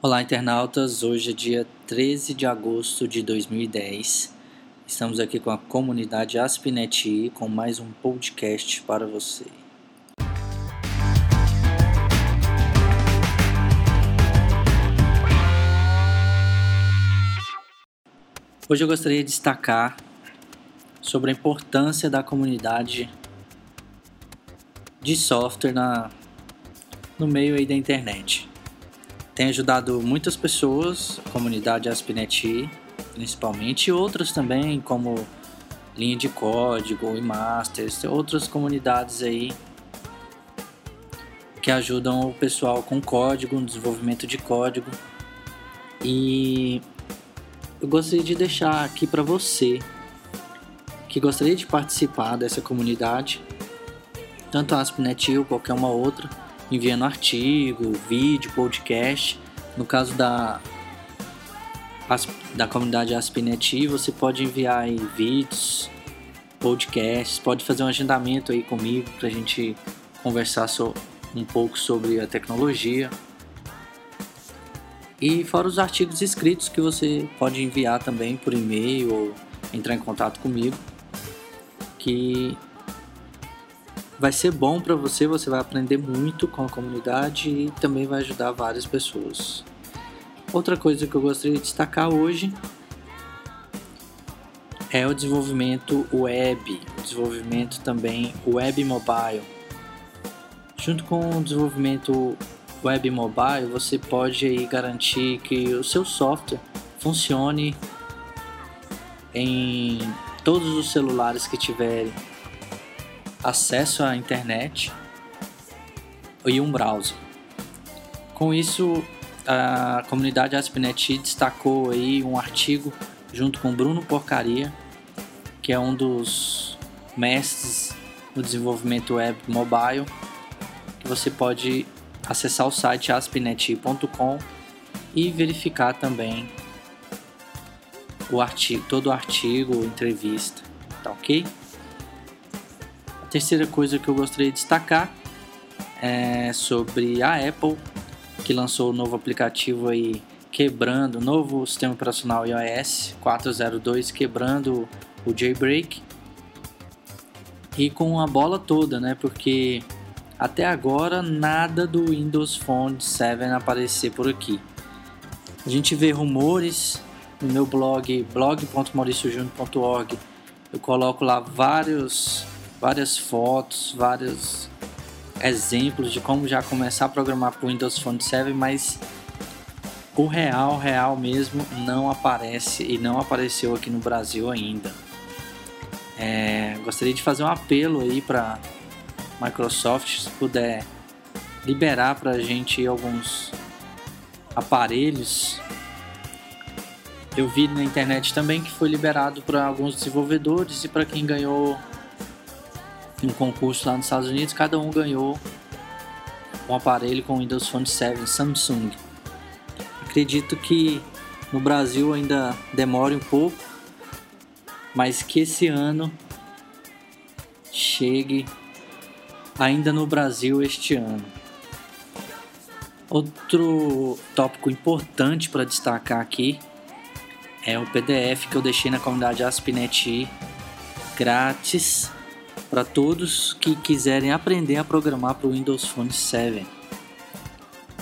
Olá, internautas. Hoje é dia 13 de agosto de 2010. Estamos aqui com a comunidade Aspineti com mais um podcast para você. Hoje eu gostaria de destacar sobre a importância da comunidade de software na, no meio aí da internet tem ajudado muitas pessoas, a comunidade ASP.NET principalmente, e outras também, como linha de código e masters, outras comunidades aí que ajudam o pessoal com código, no desenvolvimento de código. E eu gostaria de deixar aqui para você que gostaria de participar dessa comunidade, tanto a ASP.NET ou qualquer uma outra, enviando artigo, vídeo, podcast. No caso da, da comunidade ASP.NET, você pode enviar aí vídeos, podcasts, pode fazer um agendamento aí comigo para a gente conversar so, um pouco sobre a tecnologia. E fora os artigos escritos que você pode enviar também por e-mail ou entrar em contato comigo, que vai ser bom para você, você vai aprender muito com a comunidade e também vai ajudar várias pessoas. Outra coisa que eu gostaria de destacar hoje é o desenvolvimento web, o desenvolvimento também web mobile. Junto com o desenvolvimento web mobile, você pode aí garantir que o seu software funcione em todos os celulares que tiverem acesso à internet e um browser. Com isso, a comunidade ASP.NET destacou aí um artigo junto com Bruno Porcaria, que é um dos mestres no desenvolvimento web mobile, que você pode acessar o site aspnet.com e verificar também o artigo, todo o artigo, entrevista, tá ok? Terceira coisa que eu gostaria de destacar é sobre a Apple, que lançou o um novo aplicativo aí quebrando, novo sistema operacional iOS 4.02 quebrando o jailbreak e com a bola toda, né? Porque até agora nada do Windows Phone 7 aparecer por aqui. A gente vê rumores no meu blog blog.mauriciojunior.org. Eu coloco lá vários várias fotos, vários exemplos de como já começar a programar para o Windows Phone 7, mas o real, real mesmo, não aparece e não apareceu aqui no Brasil ainda. É, gostaria de fazer um apelo aí para Microsoft, se puder liberar para a gente alguns aparelhos. Eu vi na internet também que foi liberado para alguns desenvolvedores e para quem ganhou um concurso lá nos Estados Unidos, cada um ganhou um aparelho com Windows Phone 7 Samsung. Acredito que no Brasil ainda demore um pouco, mas que esse ano chegue ainda no Brasil este ano. Outro tópico importante para destacar aqui é o PDF que eu deixei na comunidade AspNet grátis para todos que quiserem aprender a programar para o Windows Phone 7.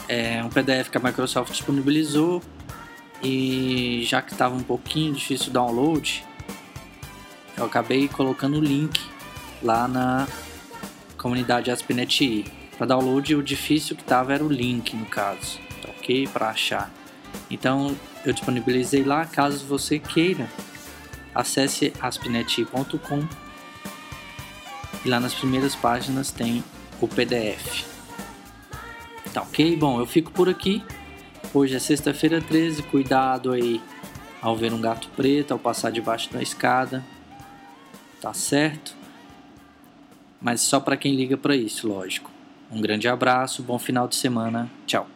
É um PDF que a Microsoft disponibilizou e já que estava um pouquinho difícil o download, eu acabei colocando o link lá na comunidade ASP.NET Para download, o difícil que estava era o link, no caso, tá ok? Para achar. Então, eu disponibilizei lá, caso você queira, acesse aspnet.com e lá nas primeiras páginas tem o PDF. Tá ok? Bom, eu fico por aqui. Hoje é sexta-feira 13. Cuidado aí ao ver um gato preto, ao passar debaixo da escada. Tá certo? Mas só para quem liga para isso, lógico. Um grande abraço, bom final de semana. Tchau.